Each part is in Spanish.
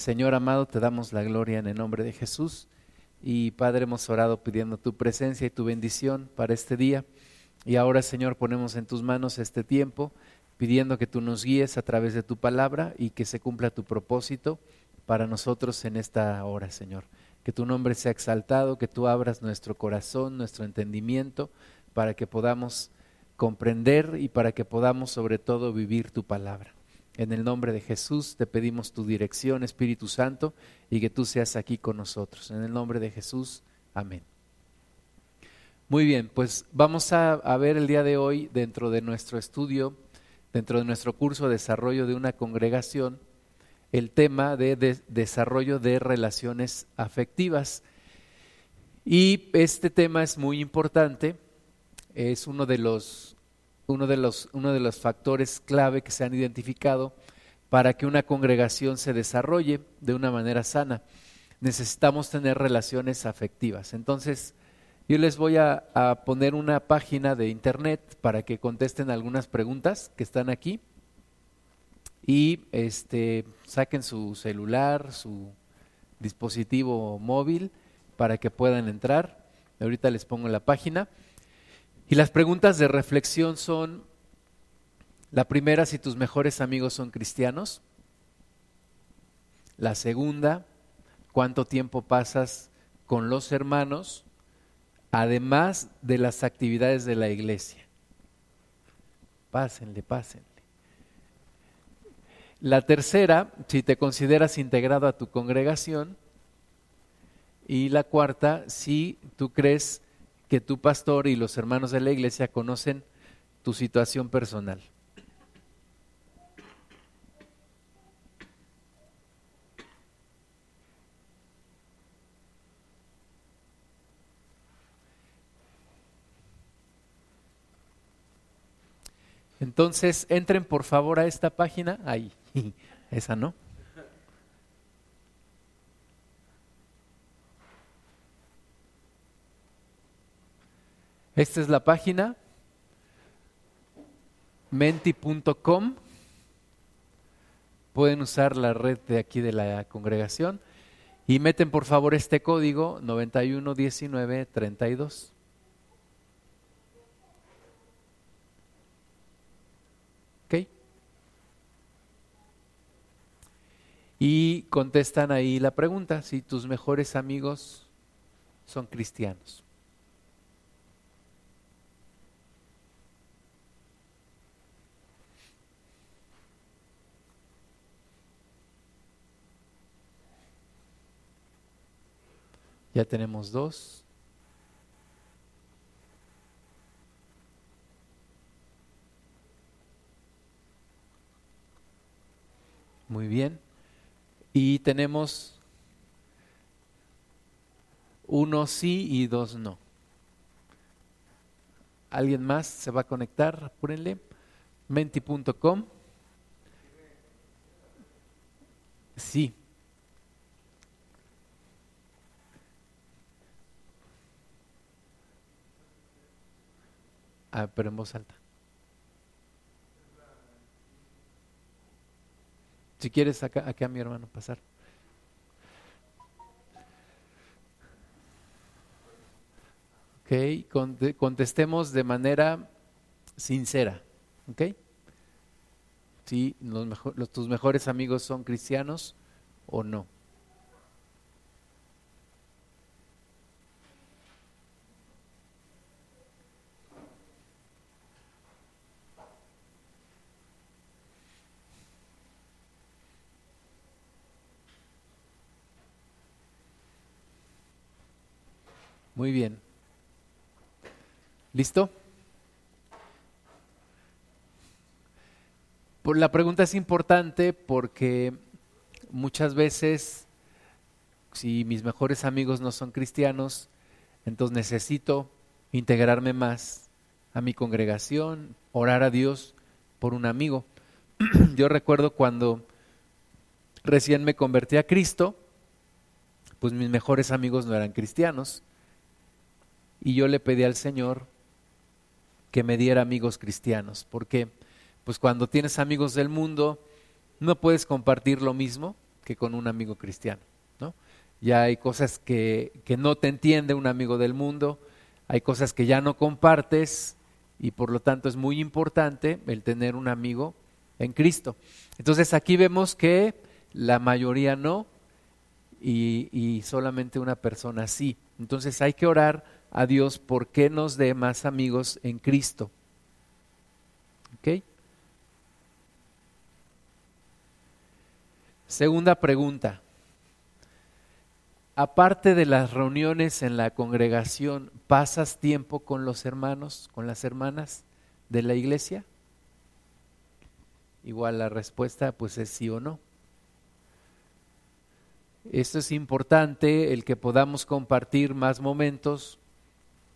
Señor amado, te damos la gloria en el nombre de Jesús. Y Padre, hemos orado pidiendo tu presencia y tu bendición para este día. Y ahora, Señor, ponemos en tus manos este tiempo, pidiendo que tú nos guíes a través de tu palabra y que se cumpla tu propósito para nosotros en esta hora, Señor. Que tu nombre sea exaltado, que tú abras nuestro corazón, nuestro entendimiento, para que podamos comprender y para que podamos sobre todo vivir tu palabra. En el nombre de Jesús te pedimos tu dirección, Espíritu Santo, y que tú seas aquí con nosotros. En el nombre de Jesús, amén. Muy bien, pues vamos a, ver el día de hoy dentro de nuestro estudio, dentro de nuestro curso de desarrollo de una congregación, el tema de, desarrollo de relaciones afectivas. Y este tema es muy importante, es uno de los uno de los, uno de los factores clave que se han identificado para que una congregación se desarrolle de una manera sana. Necesitamos tener relaciones afectivas. Entonces, yo les voy a, poner una página de internet para que contesten algunas preguntas que están aquí y este, saquen su celular, su dispositivo móvil para que puedan entrar. Ahorita les pongo la página. Y las preguntas de reflexión son, la primera, si tus mejores amigos son cristianos. La segunda, cuánto tiempo pasas con los hermanos, además de las actividades de la iglesia. Pásenle, pásenle. La tercera, si te consideras integrado a tu congregación. Y la cuarta, si tú crees que tu pastor y los hermanos de la iglesia conocen tu situación personal. Entonces, entren por favor a esta página, ahí, esa no. Esta es la página menti.com. Pueden usar la red de aquí de la congregación y meten por favor este código 911932. ¿Ok? Y contestan ahí la pregunta si tus mejores amigos son cristianos. Ya tenemos dos. Muy bien. Y tenemos uno sí y dos no. ¿Alguien más se va a conectar? Apúrenle. Menti.com. Sí. Ah, pero en voz alta. Si quieres, acá, acá a mi hermano pasar. Ok, contestemos de manera sincera. Ok. Si los, tus mejores amigos son cristianos o no. Muy bien. ¿Listo? Por la pregunta es importante porque muchas veces, si mis mejores amigos no son cristianos, entonces necesito integrarme más a mi congregación, orar a Dios por un amigo. Yo recuerdo cuando recién me convertí a Cristo, pues mis mejores amigos no eran cristianos y yo le pedí al Señor que me diera amigos cristianos, porque pues cuando tienes amigos del mundo no puedes compartir lo mismo que con un amigo cristiano, ¿no? Ya hay cosas que, que no te entiende un amigo del mundo, hay cosas que ya no compartes y por lo tanto es muy importante el tener un amigo en Cristo. Entonces aquí vemos que la mayoría no y, y solamente una persona sí. Entonces hay que orar a Dios por que nos dé más amigos en Cristo. ¿Ok? Segunda pregunta. Aparte de las reuniones en la congregación, ¿pasas tiempo con los hermanos, con las hermanas de la iglesia? Igual la respuesta pues es sí o no. Esto es importante, el que podamos compartir más momentos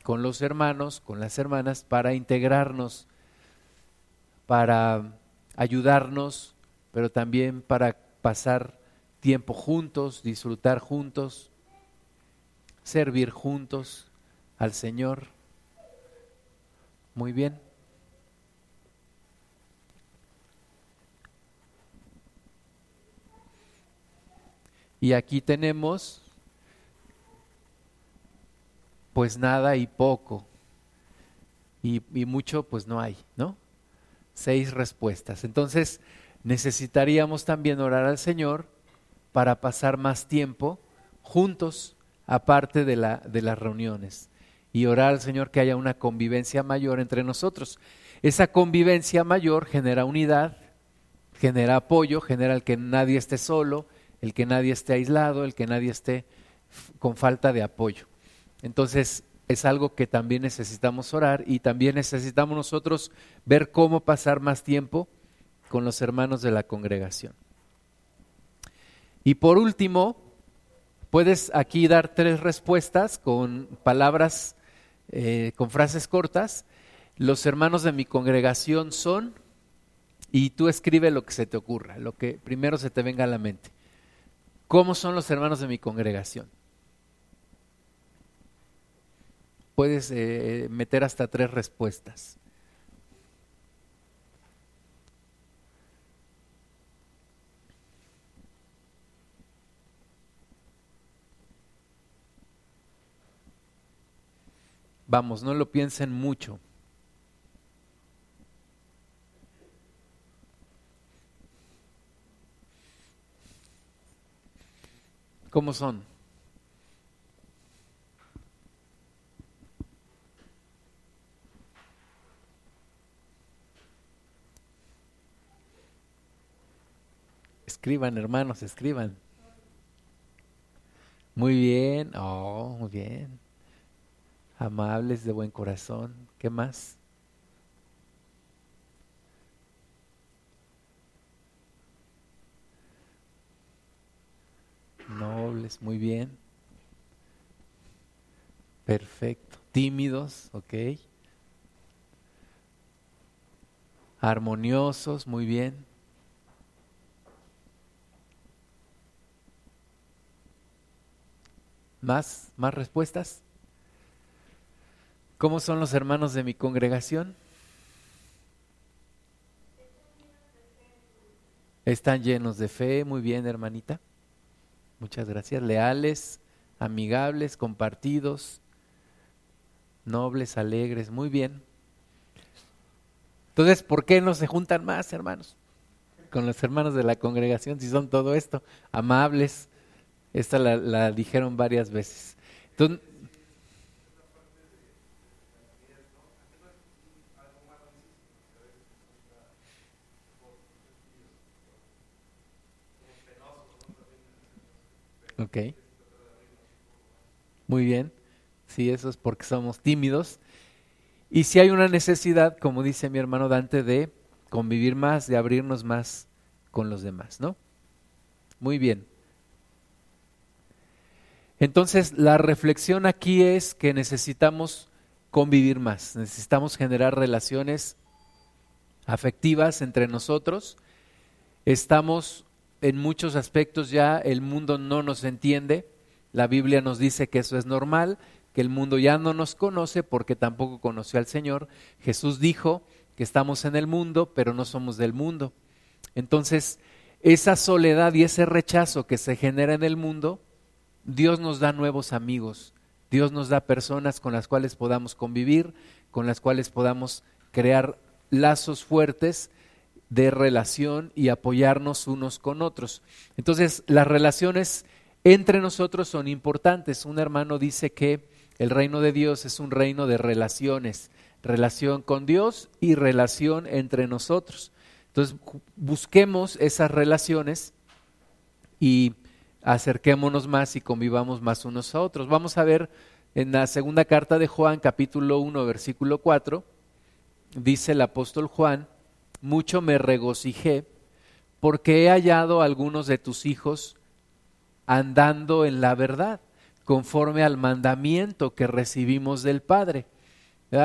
con los hermanos, con las hermanas, para integrarnos, para ayudarnos, pero también para pasar tiempo juntos, disfrutar juntos, servir juntos al Señor. Muy bien. Y aquí tenemos pues nada y poco. Y, y, mucho pues no hay, ¿no? Seis respuestas. Entonces, necesitaríamos también orar al Señor para pasar más tiempo juntos, aparte de, la, de las reuniones, y orar al Señor que haya una convivencia mayor entre nosotros. Esa convivencia mayor genera unidad, genera apoyo, genera el que nadie esté solo, el que nadie esté aislado, el que nadie esté con falta de apoyo. Entonces, es algo que también necesitamos orar y también necesitamos nosotros ver cómo pasar más tiempo con los hermanos de la congregación. Y por último, puedes aquí dar tres respuestas con palabras, eh, con frases cortas. Los hermanos de mi congregación son, y tú escribe lo que se te ocurra, lo que primero se te venga a la mente. ¿Cómo son los hermanos de mi congregación? Puedes eh, meter hasta tres respuestas. Vamos, no lo piensen mucho. ¿Cómo son? Escriban, hermanos, escriban. Muy bien, oh, muy bien amables, de buen corazón. ¿Qué más? Nobles, muy bien. Perfecto. Tímidos, ok. Armoniosos, muy bien. ¿Más? ¿Más respuestas? ¿Cómo son los hermanos de mi congregación? Están llenos de fe, muy bien, hermanita. Muchas gracias. Leales, amigables, compartidos, nobles, alegres, muy bien. Entonces, ¿por qué no se juntan más, hermanos? Con los hermanos de la congregación, si son todo esto, amables. Esta la, la dijeron varias veces. Entonces, Ok. Muy bien. Sí, eso es porque somos tímidos. Y si hay una necesidad, como dice mi hermano Dante, de convivir más, de abrirnos más con los demás, ¿no? Muy bien. Entonces, la reflexión aquí es que necesitamos convivir más, necesitamos generar relaciones afectivas entre nosotros. Estamos en muchos aspectos ya el mundo no nos entiende. La Biblia nos dice que eso es normal, que el mundo ya no nos conoce porque tampoco conoció al Señor. Jesús dijo que estamos en el mundo, pero no somos del mundo. Entonces, esa soledad y ese rechazo que se genera en el mundo, Dios nos da nuevos amigos, Dios nos da personas con las cuales podamos convivir, con las cuales podamos crear lazos fuertes de relación y apoyarnos unos con otros. Entonces, las relaciones entre nosotros son importantes. Un hermano dice que el reino de Dios es un reino de relaciones, relación con Dios y relación entre nosotros. Entonces, busquemos esas relaciones y acerquémonos más y convivamos más unos a otros. Vamos a ver en la segunda carta de Juan, capítulo 1, versículo 4, dice el apóstol Juan, mucho me regocijé porque he hallado a algunos de tus hijos andando en la verdad, conforme al mandamiento que recibimos del Padre.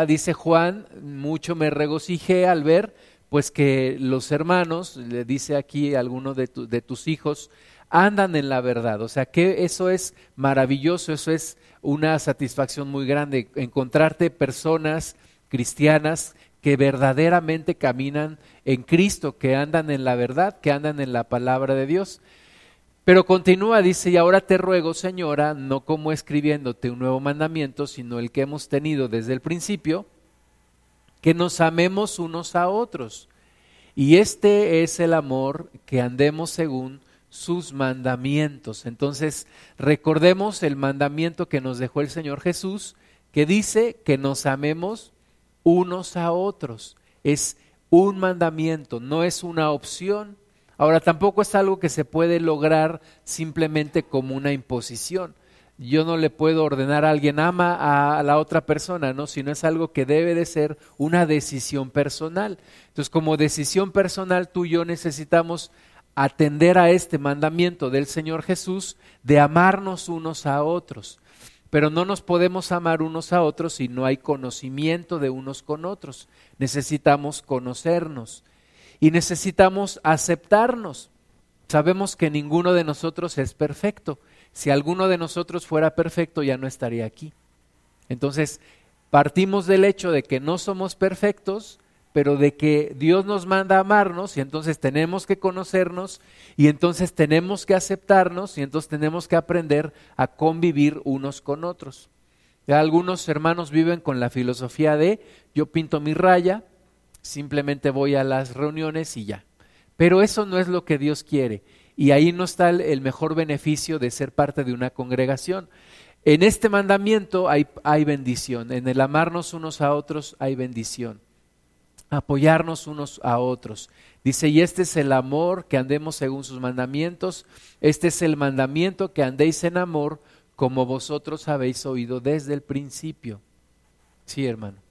Dice Juan, mucho me regocijé al ver pues que los hermanos, le dice aquí a alguno de, de tus hijos, andan en la verdad. O sea que eso es maravilloso, eso es una satisfacción muy grande, encontrarte personas cristianas que verdaderamente caminan en Cristo, que andan en la verdad, que andan en la palabra de Dios. Pero continúa, dice, y ahora te ruego, señora, no como escribiéndote un nuevo mandamiento, sino el que hemos tenido desde el principio, que nos amemos unos a otros. Y este es el amor, que andemos según sus mandamientos. Entonces, recordemos el mandamiento que nos dejó el Señor Jesús, que dice que nos amemos unos a otros. Es un mandamiento, no es una opción. Ahora, tampoco es algo que se puede lograr simplemente como una imposición. Yo no le puedo ordenar a alguien ama a la otra persona, ¿no? Sino es algo que debe de ser una decisión personal. Entonces, como decisión personal, tú y yo necesitamos atender a este mandamiento del Señor Jesús de amarnos unos a otros. Pero no nos podemos amar unos a otros si no hay conocimiento de unos con otros. Necesitamos conocernos y necesitamos aceptarnos. Sabemos que ninguno de nosotros es perfecto. Si alguno de nosotros fuera perfecto ya no estaría aquí. Entonces, partimos del hecho de que no somos perfectos, pero de que Dios nos manda a amarnos y entonces tenemos que conocernos y entonces tenemos que aceptarnos y entonces tenemos que aprender a convivir unos con otros. algunos hermanos viven con la filosofía de yo pinto mi raya, simplemente voy a las reuniones y ya. Pero eso no es lo que Dios quiere y ahí no está el mejor beneficio de ser parte de una congregación. En este mandamiento hay, hay bendición, en el amarnos unos a otros hay bendición apoyarnos unos a otros. Dice, y este es el amor, que andemos según sus mandamientos, este es el mandamiento, que andéis en amor, como vosotros habéis oído desde el principio. Sí, hermano.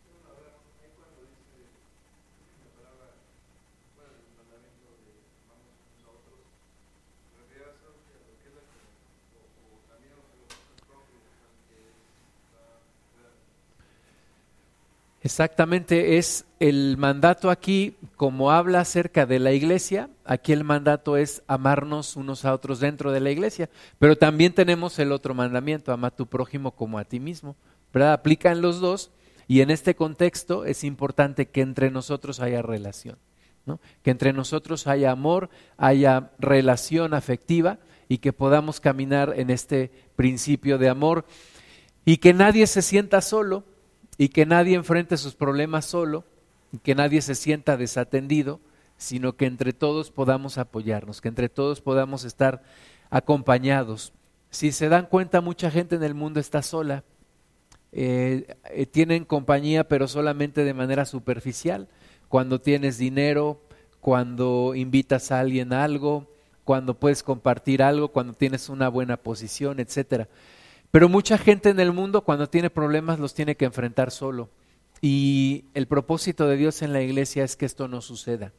Exactamente, es el mandato aquí, como habla acerca de la iglesia, aquí el mandato es amarnos unos a otros dentro de la iglesia, pero también tenemos el otro mandamiento, ama a tu prójimo como a ti mismo, ¿verdad? Aplican los dos y en este contexto es importante que entre nosotros haya relación, ¿no? que entre nosotros haya amor, haya relación afectiva y que podamos caminar en este principio de amor y que nadie se sienta solo y que nadie enfrente sus problemas solo, y que nadie se sienta desatendido, sino que entre todos podamos apoyarnos, que entre todos podamos estar acompañados. Si se dan cuenta, mucha gente en el mundo está sola, eh, eh, tienen compañía pero solamente de manera superficial, cuando tienes dinero, cuando invitas a alguien a algo, cuando puedes compartir algo, cuando tienes una buena posición, etcétera. Pero mucha gente en el mundo cuando tiene problemas los tiene que enfrentar solo. Y el propósito de Dios en la iglesia es que esto no suceda,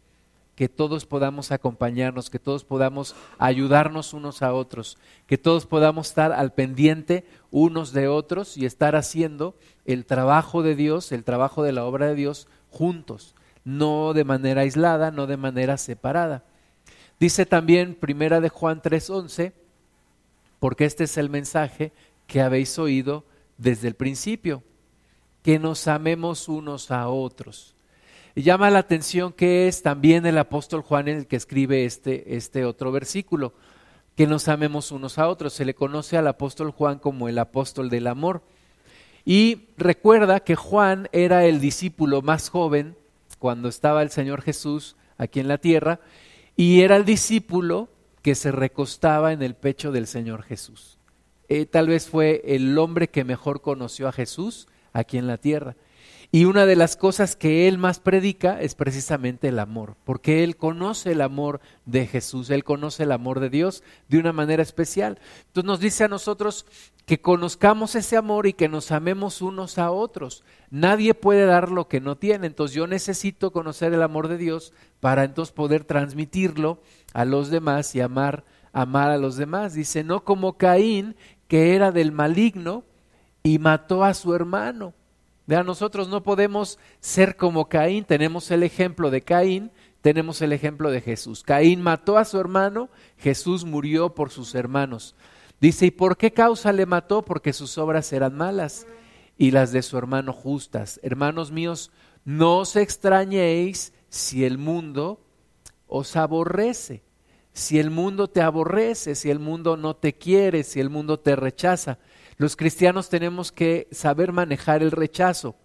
que todos podamos acompañarnos, que todos podamos ayudarnos unos a otros, que todos podamos estar al pendiente unos de otros y estar haciendo el trabajo de Dios, el trabajo de la obra de Dios juntos, no de manera aislada, no de manera separada. Dice también Primera de Juan 3:11, porque este es el mensaje que habéis oído desde el principio, que nos amemos unos a otros. Y llama la atención que es también el apóstol Juan el que escribe este, este otro versículo, que nos amemos unos a otros. Se le conoce al apóstol Juan como el apóstol del amor. Y recuerda que Juan era el discípulo más joven cuando estaba el Señor Jesús aquí en la tierra y era el discípulo que se recostaba en el pecho del Señor Jesús. Eh, tal vez fue el hombre que mejor conoció a Jesús aquí en la tierra. Y una de las cosas que él más predica es precisamente el amor, porque él conoce el amor de Jesús, él conoce el amor de Dios de una manera especial. Entonces nos dice a nosotros que conozcamos ese amor y que nos amemos unos a otros. Nadie puede dar lo que no tiene, entonces yo necesito conocer el amor de Dios para entonces poder transmitirlo a los demás y amar amar a los demás. Dice, no como Caín, que era del maligno y mató a su hermano. Vean, nosotros no podemos ser como Caín, tenemos el ejemplo de Caín, tenemos el ejemplo de Jesús. Caín mató a su hermano, Jesús murió por sus hermanos. Dice, ¿y por qué causa le mató? Porque sus obras eran malas y las de su hermano justas. Hermanos míos, no os extrañéis si el mundo os aborrece. Si el mundo te aborrece, si el mundo no te quiere, si el mundo te rechaza. Los cristianos tenemos que saber manejar el rechazo,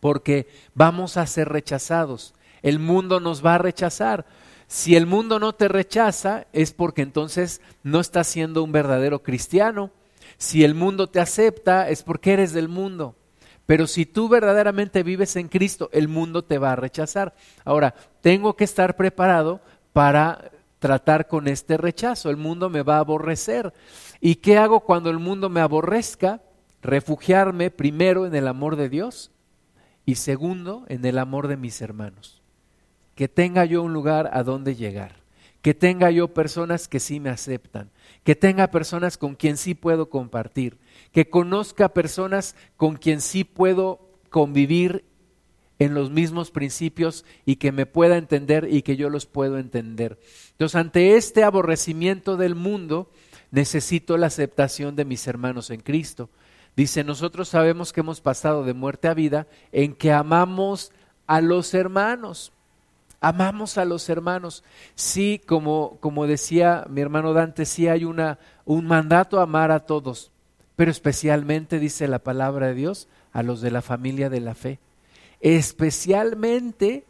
porque vamos a ser rechazados. El mundo nos va a rechazar. Si el mundo no te rechaza, es porque entonces no estás siendo un verdadero cristiano. Si el mundo te acepta, es porque eres del mundo. Pero si tú verdaderamente vives en Cristo, el mundo te va a rechazar. Ahora, tengo que estar preparado para tratar con este rechazo. El mundo me va a aborrecer. ¿Y qué hago cuando el mundo me aborrezca? Refugiarme primero en el amor de Dios y segundo en el amor de mis hermanos. Que tenga yo un lugar a donde llegar. Que tenga yo personas que sí me aceptan. Que tenga personas con quien sí puedo compartir. Que conozca personas con quien sí puedo convivir en los mismos principios y que me pueda entender y que yo los puedo entender. Entonces, ante este aborrecimiento del mundo, necesito la aceptación de mis hermanos en Cristo. Dice, nosotros sabemos que hemos pasado de muerte a vida en que amamos a los hermanos. Amamos a los hermanos. Sí, como, como decía mi hermano Dante, sí hay una, un mandato a amar a todos, pero especialmente, dice la palabra de Dios, a los de la familia de la fe especialmente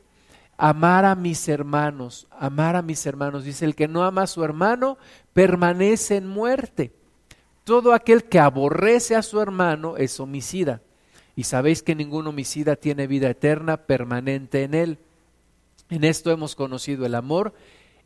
amar a mis hermanos, amar a mis hermanos. Dice, el que no ama a su hermano permanece en muerte. Todo aquel que aborrece a su hermano es homicida. Y sabéis que ningún homicida tiene vida eterna permanente en él. En esto hemos conocido el amor,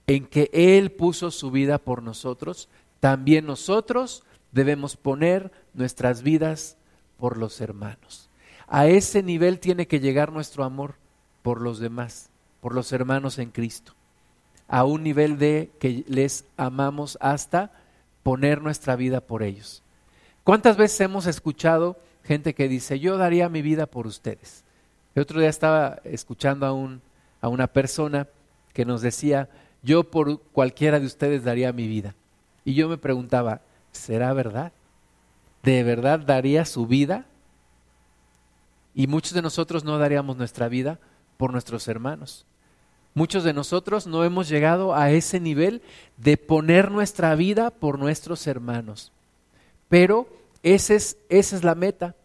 en que Él puso su vida por nosotros. También nosotros debemos poner nuestras vidas por los hermanos. A ese nivel tiene que llegar nuestro amor por los demás, por los hermanos en Cristo. A un nivel de que les amamos hasta poner nuestra vida por ellos. ¿Cuántas veces hemos escuchado gente que dice, yo daría mi vida por ustedes? El otro día estaba escuchando a, un, a una persona que nos decía, yo por cualquiera de ustedes daría mi vida. Y yo me preguntaba, ¿será verdad? ¿De verdad daría su vida y muchos de nosotros no daríamos nuestra vida por nuestros hermanos. Muchos de nosotros no hemos llegado a ese nivel de poner nuestra vida por nuestros hermanos. Pero es, esa es la meta.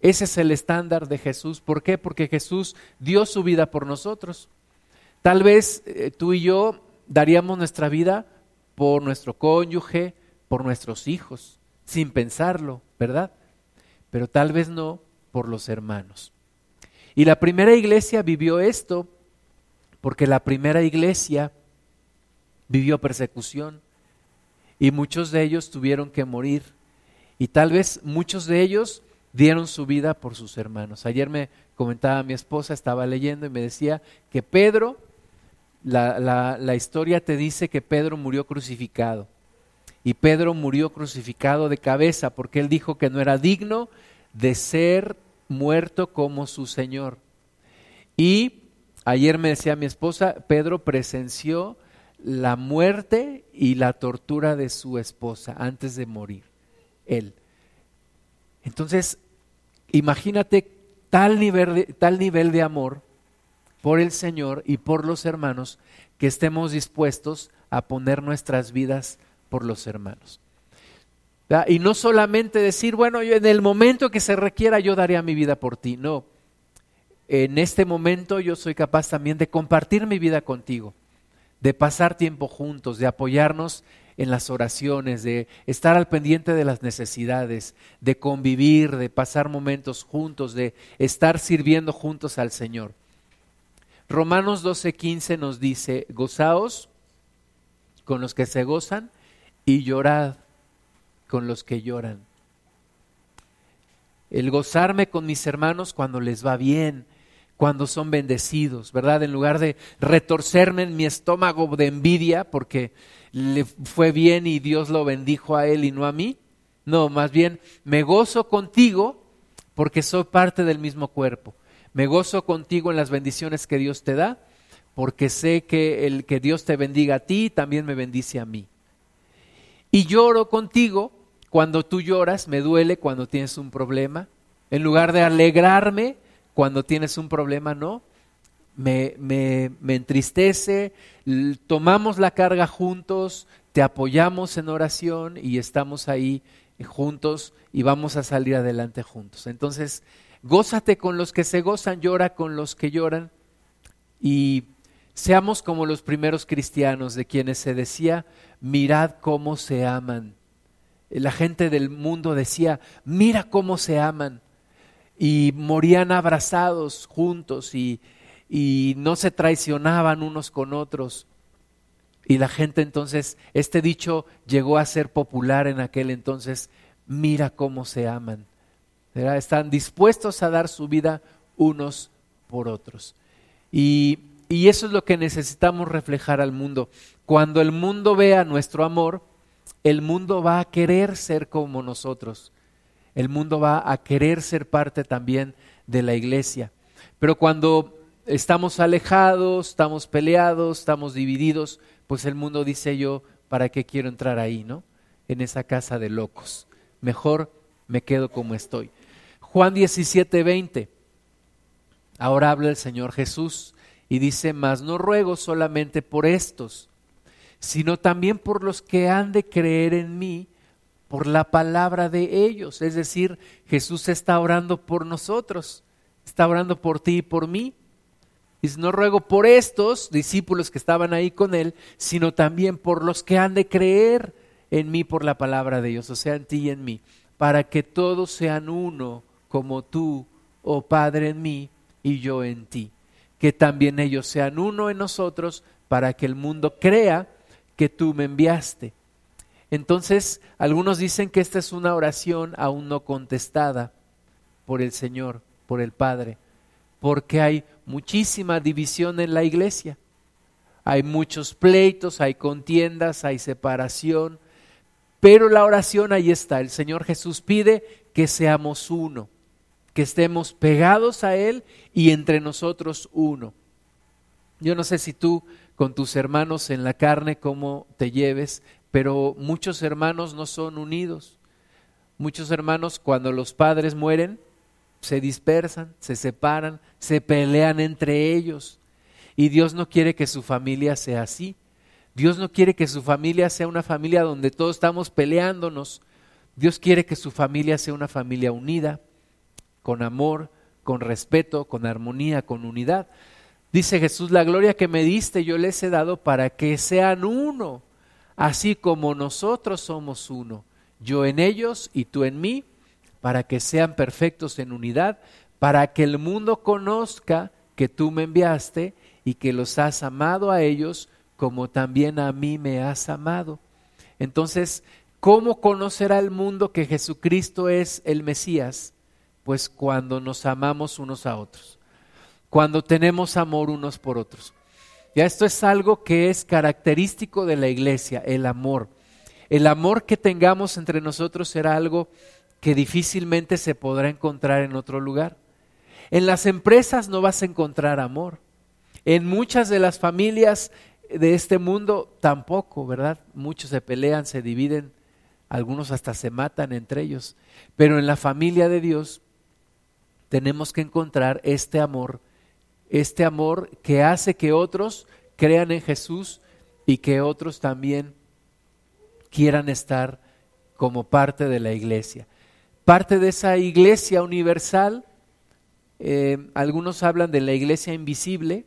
Ese es el estándar de Jesús. ¿Por qué? Porque Jesús dio su vida por nosotros. Tal vez eh, tú y yo daríamos nuestra vida por nuestro cónyuge, por nuestros hijos, sin pensarlo, ¿verdad? Pero tal vez no por los hermanos. Y la primera iglesia vivió esto porque la primera iglesia vivió persecución y muchos de ellos tuvieron que morir y tal vez muchos de ellos dieron su vida por sus hermanos. Ayer me comentaba mi esposa, estaba leyendo y me decía que Pedro, la, la, la historia te dice que Pedro murió crucificado. Y Pedro murió crucificado de cabeza porque él dijo que no era digno de ser muerto como su Señor. Y ayer me decía mi esposa, Pedro presenció la muerte y la tortura de su esposa antes de morir, él. Entonces, imagínate tal nivel de, tal nivel de amor por el Señor y por los hermanos, que estemos dispuestos a poner nuestras vidas por los hermanos. Y no solamente decir, bueno, en el momento que se requiera yo daría mi vida por ti, no. En este momento yo soy capaz también de compartir mi vida contigo, de pasar tiempo juntos, de apoyarnos en las oraciones, de estar al pendiente de las necesidades, de convivir, de pasar momentos juntos, de estar sirviendo juntos al Señor. Romanos 12:15 nos dice, gozaos con los que se gozan y llorad con los que lloran. El gozarme con mis hermanos cuando les va bien, cuando son bendecidos, ¿verdad? En lugar de retorcerme en mi estómago de envidia porque le fue bien y Dios lo bendijo a él y no a mí. No, más bien me gozo contigo porque soy parte del mismo cuerpo. Me gozo contigo en las bendiciones que Dios te da porque sé que el que Dios te bendiga a ti también me bendice a mí. Y lloro contigo cuando tú lloras, me duele cuando tienes un problema. En lugar de alegrarme cuando tienes un problema, no me, me, me entristece, tomamos la carga juntos, te apoyamos en oración y estamos ahí juntos y vamos a salir adelante juntos. Entonces, gózate con los que se gozan, llora con los que lloran y seamos como los primeros cristianos de quienes se decía, mirad cómo se aman. La gente del mundo decía, mira cómo se aman. Y morían abrazados juntos y, y no se traicionaban unos con otros. Y la gente entonces, este dicho llegó a ser popular en aquel entonces, mira cómo se aman. Están dispuestos a dar su vida unos por otros. Y, y eso es lo que necesitamos reflejar al mundo. Cuando el mundo vea nuestro amor, el mundo va a querer ser como nosotros. El mundo va a querer ser parte también de la iglesia. Pero cuando estamos alejados, estamos peleados, estamos divididos, pues el mundo dice yo, ¿para qué quiero entrar ahí, no? En esa casa de locos. Mejor me quedo como estoy. Juan 17, 20. Ahora habla el Señor Jesús y dice, mas no ruego solamente por estos, sino también por los que han de creer en mí por la palabra de ellos. Es decir, Jesús está orando por nosotros, está orando por ti y por mí. Dice, no ruego por estos discípulos que estaban ahí con él, sino también por los que han de creer en mí por la palabra de Dios, o sea, en ti y en mí, para que todos sean uno como tú, oh Padre, en mí y yo en ti. Que también ellos sean uno en nosotros, para que el mundo crea que tú me enviaste. Entonces, algunos dicen que esta es una oración aún no contestada por el Señor, por el Padre porque hay muchísima división en la iglesia. Hay muchos pleitos, hay contiendas, hay separación, pero la oración ahí está. El Señor Jesús pide que seamos uno, que estemos pegados a Él y entre nosotros uno. Yo no sé si tú con tus hermanos en la carne cómo te lleves, pero muchos hermanos no son unidos. Muchos hermanos cuando los padres mueren, se dispersan, se separan, se pelean entre ellos. Y Dios no quiere que su familia sea así. Dios no quiere que su familia sea una familia donde todos estamos peleándonos. Dios quiere que su familia sea una familia unida, con amor, con respeto, con armonía, con unidad. Dice Jesús, la gloria que me diste yo les he dado para que sean uno, así como nosotros somos uno, yo en ellos y tú en mí, para que sean perfectos en unidad, para que el mundo conozca que tú me enviaste y que los has amado a ellos como también a mí me has amado. Entonces, ¿cómo conocerá el mundo que Jesucristo es el Mesías? Pues cuando nos amamos unos a otros, cuando tenemos amor unos por otros. Ya esto es algo que es característico de la iglesia, el amor. El amor que tengamos entre nosotros será algo que difícilmente se podrá encontrar en otro lugar. En las empresas no vas a encontrar amor. En muchas de las familias de este mundo tampoco, ¿verdad? Muchos se pelean, se dividen, algunos hasta se matan entre ellos. Pero en la familia de Dios tenemos que encontrar este amor este amor que hace que otros crean en Jesús y que otros también quieran estar como parte de la iglesia. Parte de esa iglesia universal, eh, algunos hablan de la iglesia invisible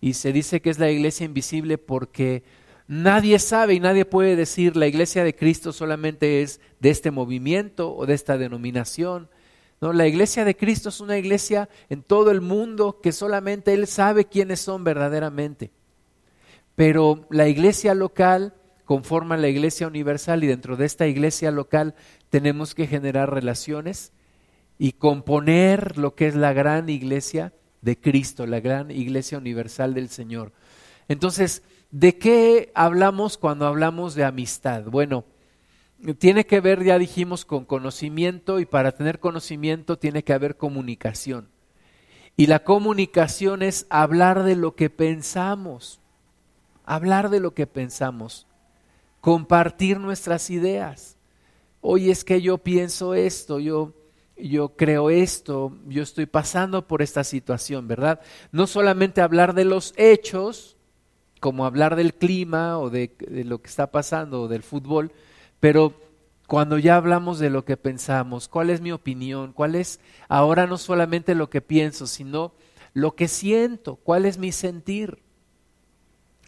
y se dice que es la iglesia invisible porque nadie sabe y nadie puede decir la iglesia de Cristo solamente es de este movimiento o de esta denominación. No, la iglesia de Cristo es una iglesia en todo el mundo que solamente Él sabe quiénes son verdaderamente. Pero la iglesia local conforma la iglesia universal y dentro de esta iglesia local tenemos que generar relaciones y componer lo que es la gran iglesia de Cristo, la gran iglesia universal del Señor. Entonces, ¿de qué hablamos cuando hablamos de amistad? Bueno, tiene que ver, ya dijimos, con conocimiento y para tener conocimiento tiene que haber comunicación. Y la comunicación es hablar de lo que pensamos, hablar de lo que pensamos, compartir nuestras ideas. Hoy es que yo pienso esto, yo, yo creo esto, yo estoy pasando por esta situación, ¿verdad? No solamente hablar de los hechos, como hablar del clima o de, de lo que está pasando o del fútbol, pero cuando ya hablamos de lo que pensamos, cuál es mi opinión, cuál es ahora no solamente lo que pienso, sino lo que siento, cuál es mi sentir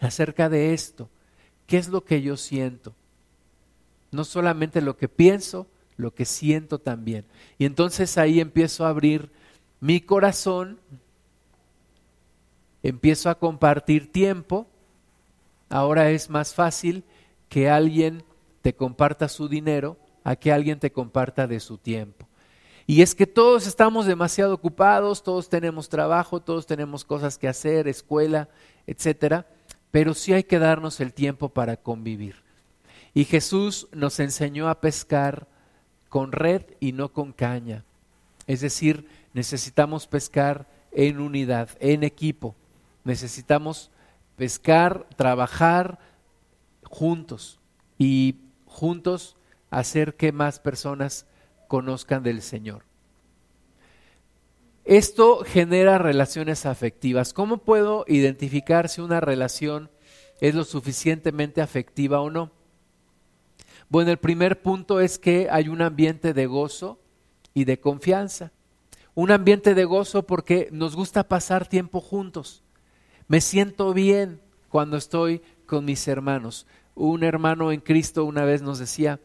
acerca de esto, qué es lo que yo siento. No solamente lo que pienso, lo que siento también. Y entonces ahí empiezo a abrir mi corazón, empiezo a compartir tiempo. Ahora es más fácil que alguien te comparta su dinero a que alguien te comparta de su tiempo. Y es que todos estamos demasiado ocupados, todos tenemos trabajo, todos tenemos cosas que hacer, escuela, etcétera, pero sí hay que darnos el tiempo para convivir. Y Jesús nos enseñó a pescar con red y no con caña. Es decir, necesitamos pescar en unidad, en equipo. Necesitamos pescar, trabajar juntos. Y juntos hacer que más personas conozcan del Señor. Esto genera relaciones afectivas. ¿Cómo puedo identificar si una relación es lo suficientemente afectiva o no? Bueno, el primer punto es que hay un ambiente de gozo y de confianza. Un ambiente de gozo porque nos gusta pasar tiempo juntos. Me siento bien cuando estoy con mis hermanos un hermano en Cristo una vez nos decía,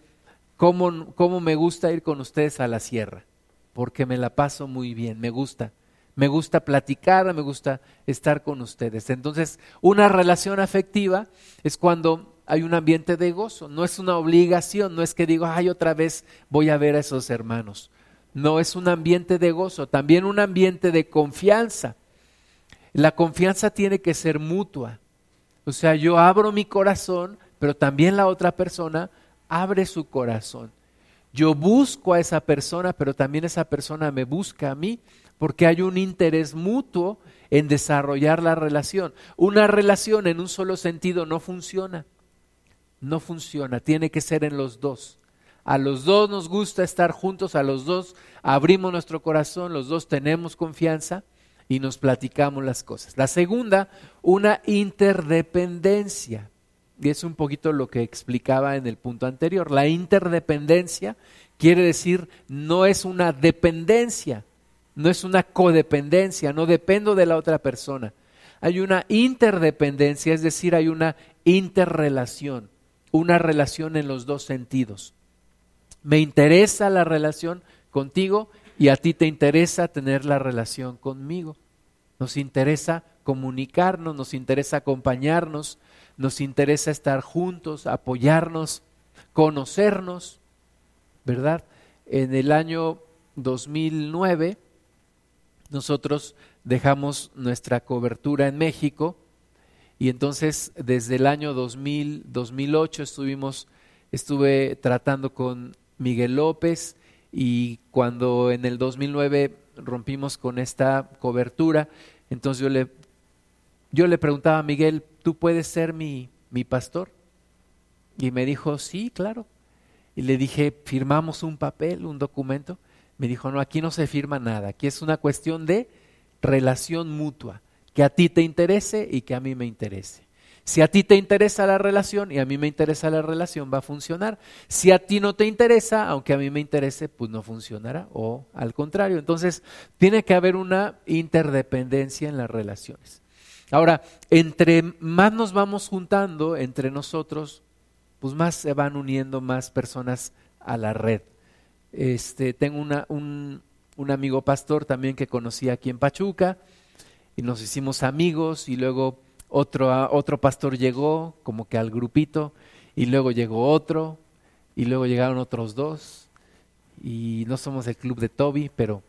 ¿cómo, cómo me gusta ir con ustedes a la sierra? Porque me la paso muy bien, me gusta. Me gusta platicar, me gusta estar con ustedes. Entonces, una relación afectiva es cuando hay un ambiente de gozo, no es una obligación, no es que digo, ay, otra vez voy a ver a esos hermanos. No es un ambiente de gozo, también un ambiente de confianza. La confianza tiene que ser mutua. O sea, yo abro mi corazón pero también la otra persona abre su corazón. Yo busco a esa persona, pero también esa persona me busca a mí, porque hay un interés mutuo en desarrollar la relación. Una relación en un solo sentido no funciona. No funciona, tiene que ser en los dos. A los dos nos gusta estar juntos, a los dos abrimos nuestro corazón, los dos tenemos confianza y nos platicamos las cosas. La segunda, una interdependencia. Y es un poquito lo que explicaba en el punto anterior. La interdependencia quiere decir no es una dependencia, no es una codependencia, no dependo de la otra persona. Hay una interdependencia, es decir, hay una interrelación, una relación en los dos sentidos. Me interesa la relación contigo y a ti te interesa tener la relación conmigo. Nos interesa comunicarnos, nos interesa acompañarnos, nos interesa estar juntos, apoyarnos, conocernos, ¿verdad? En el año 2009 nosotros dejamos nuestra cobertura en México y entonces desde el año 2000, 2008 estuvimos, estuve tratando con Miguel López y cuando en el 2009 rompimos con esta cobertura, entonces yo le yo le preguntaba a Miguel, ¿tú puedes ser mi, mi pastor? Y me dijo, sí, claro. Y le dije, ¿firmamos un papel, un documento? Me dijo, no, aquí no se firma nada, aquí es una cuestión de relación mutua, que a ti te interese y que a mí me interese. Si a ti te interesa la relación y a mí me interesa la relación, va a funcionar. Si a ti no te interesa, aunque a mí me interese, pues no funcionará. O al contrario. Entonces, tiene que haber una interdependencia en las relaciones. Ahora, entre más nos vamos juntando entre nosotros, pues más se van uniendo más personas a la red. Este, tengo una, un, un amigo pastor también que conocí aquí en Pachuca y nos hicimos amigos y luego otro, ah, otro pastor llegó como que al grupito y luego llegó otro y luego llegaron otros dos y no somos el club de Toby, pero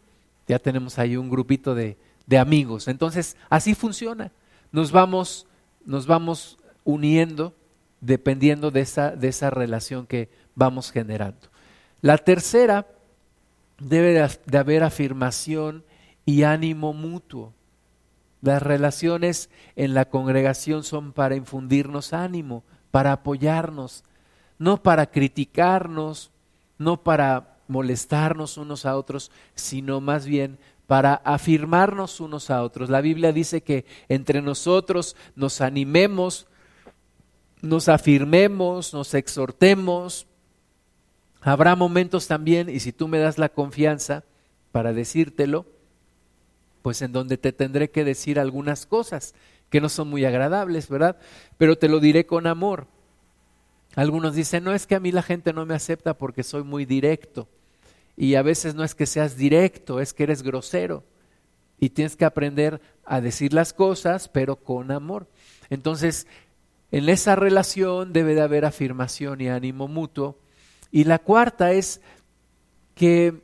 ya tenemos ahí un grupito de, de amigos. Entonces, así funciona. Nos vamos, nos vamos uniendo dependiendo de esa, de esa relación que vamos generando. La tercera, debe de haber afirmación y ánimo mutuo. Las relaciones en la congregación son para infundirnos ánimo, para apoyarnos, no para criticarnos, no para molestarnos unos a otros, sino más bien para afirmarnos unos a otros. La Biblia dice que entre nosotros nos animemos, nos afirmemos, nos exhortemos. Habrá momentos también, y si tú me das la confianza para decírtelo, pues en donde te tendré que decir algunas cosas que no son muy agradables, ¿verdad? Pero te lo diré con amor. Algunos dicen, no es que a mí la gente no me acepta porque soy muy directo. Y a veces no es que seas directo, es que eres grosero. Y tienes que aprender a decir las cosas, pero con amor. Entonces, en esa relación debe de haber afirmación y ánimo mutuo. Y la cuarta es que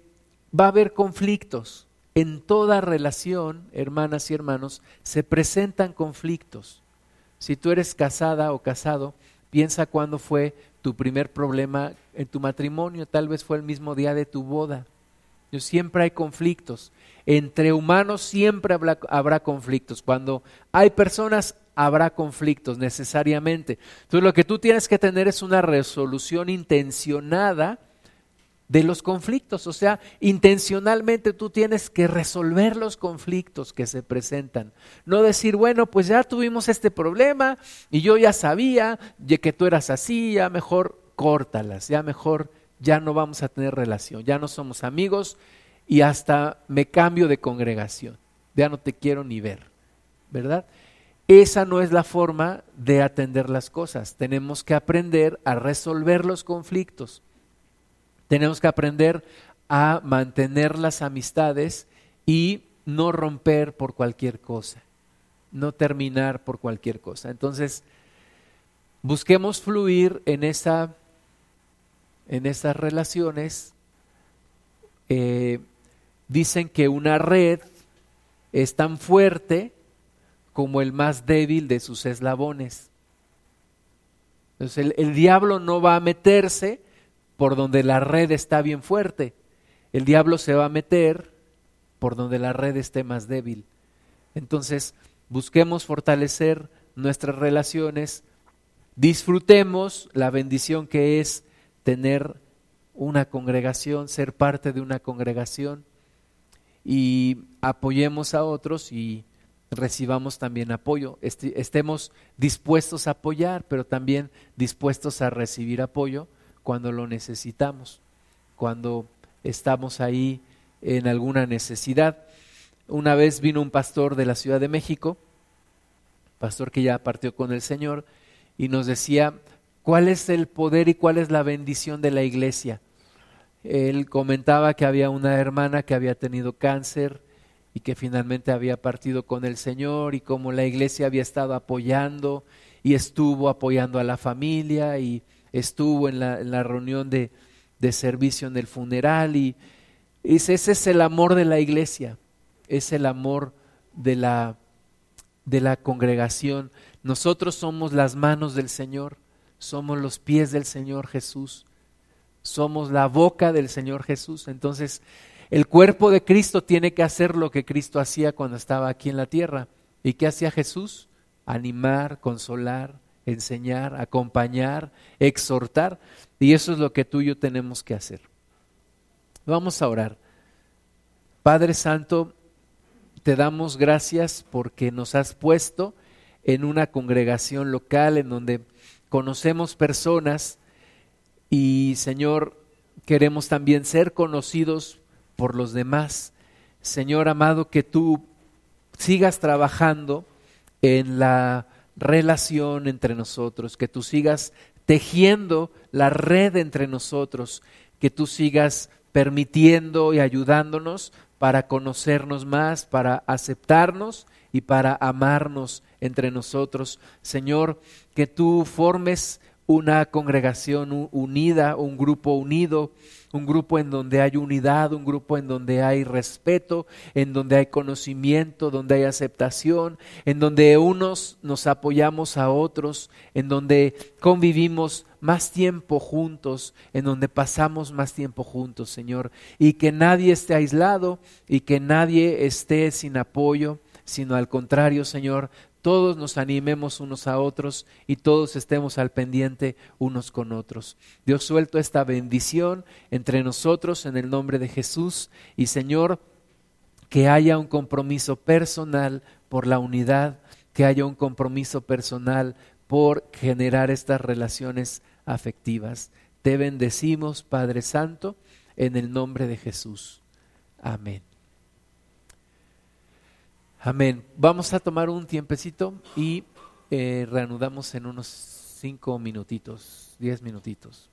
va a haber conflictos en toda relación, hermanas y hermanos, se presentan conflictos. Si tú eres casada o casado, piensa cuándo fue tu primer problema en tu matrimonio, tal vez fue el mismo día de tu boda. Siempre hay conflictos. Entre humanos siempre habrá, habrá, conflictos. Cuando hay personas, habrá conflictos necesariamente. Entonces lo que tú tienes que tener es una resolución intencionada de los conflictos. O sea, intencionalmente tú tienes que resolver los conflictos que se presentan. No decir, bueno, pues ya tuvimos este problema y yo ya sabía que tú eras así, ya mejor córtalas, ya mejor ya no vamos a tener relación, ya no somos amigos y hasta me cambio de congregación, ya no te quiero ni ver, ¿verdad? Esa no es la forma de atender las cosas. Tenemos que aprender a resolver los conflictos. Tenemos que aprender a mantener las amistades y no romper por cualquier cosa, no terminar por cualquier cosa. Entonces, busquemos fluir en, esa, en esas relaciones. Eh, dicen que una red es tan fuerte como el más débil de sus eslabones. Entonces el diablo no va a meterse por donde la red está bien fuerte. El diablo se va a meter por donde la red esté más débil. Entonces, busquemos fortalecer nuestras relaciones, disfrutemos la bendición que es tener una congregación, ser parte de una congregación y apoyemos a otros y recibamos también apoyo. Estemos dispuestos a apoyar, pero también dispuestos a recibir apoyo cuando lo necesitamos, cuando estamos ahí en alguna necesidad. Una vez vino un pastor de la Ciudad de México, pastor que ya partió con el Señor, y nos decía cuál es el poder y cuál es la bendición de la iglesia. Él comentaba que había una hermana que había tenido cáncer y que finalmente había partido con el Señor y como la iglesia había estado apoyando y estuvo apoyando a la familia y estuvo en la, reunión de, servicio en el funeral y ese es el amor de la iglesia, es el amor de la, de la congregación. Nosotros somos las manos del Señor, somos los pies del Señor Jesús, somos la boca del Señor Jesús. Entonces, el cuerpo de Cristo tiene que hacer lo que Cristo hacía cuando estaba aquí en la tierra. ¿Y qué hacía Jesús? Animar, consolar, enseñar, acompañar, exhortar. Y eso es lo que tú y yo tenemos que hacer. Vamos a orar. Padre Santo, te damos gracias porque nos has puesto en una congregación local en donde conocemos personas y Señor, queremos también ser conocidos por los demás. Señor amado, que tú sigas trabajando en la relación entre nosotros, que tú sigas tejiendo la red entre nosotros, que tú sigas permitiendo y ayudándonos para conocernos más, para aceptarnos y para amarnos entre nosotros. Señor, que tú formes una congregación unida, un grupo unido, un grupo en donde hay unidad, un grupo en donde hay respeto, en donde hay conocimiento, donde hay aceptación, en donde unos nos apoyamos a otros, en donde convivimos más tiempo juntos, en donde pasamos más tiempo juntos, Señor, y que nadie esté aislado y que nadie esté sin apoyo, sino al contrario, Señor, todos nos animemos unos a otros y todos estemos al pendiente unos con otros. Dios suelto esta bendición entre nosotros en el nombre de Jesús y Señor, que haya un compromiso personal por la unidad, que haya un compromiso personal por generar estas relaciones afectivas. Te bendecimos, Padre Santo, en el nombre de Jesús. Amén. Amén. Vamos a tomar un tiempecito y eh, reanudamos en unos cinco minutitos, diez minutitos.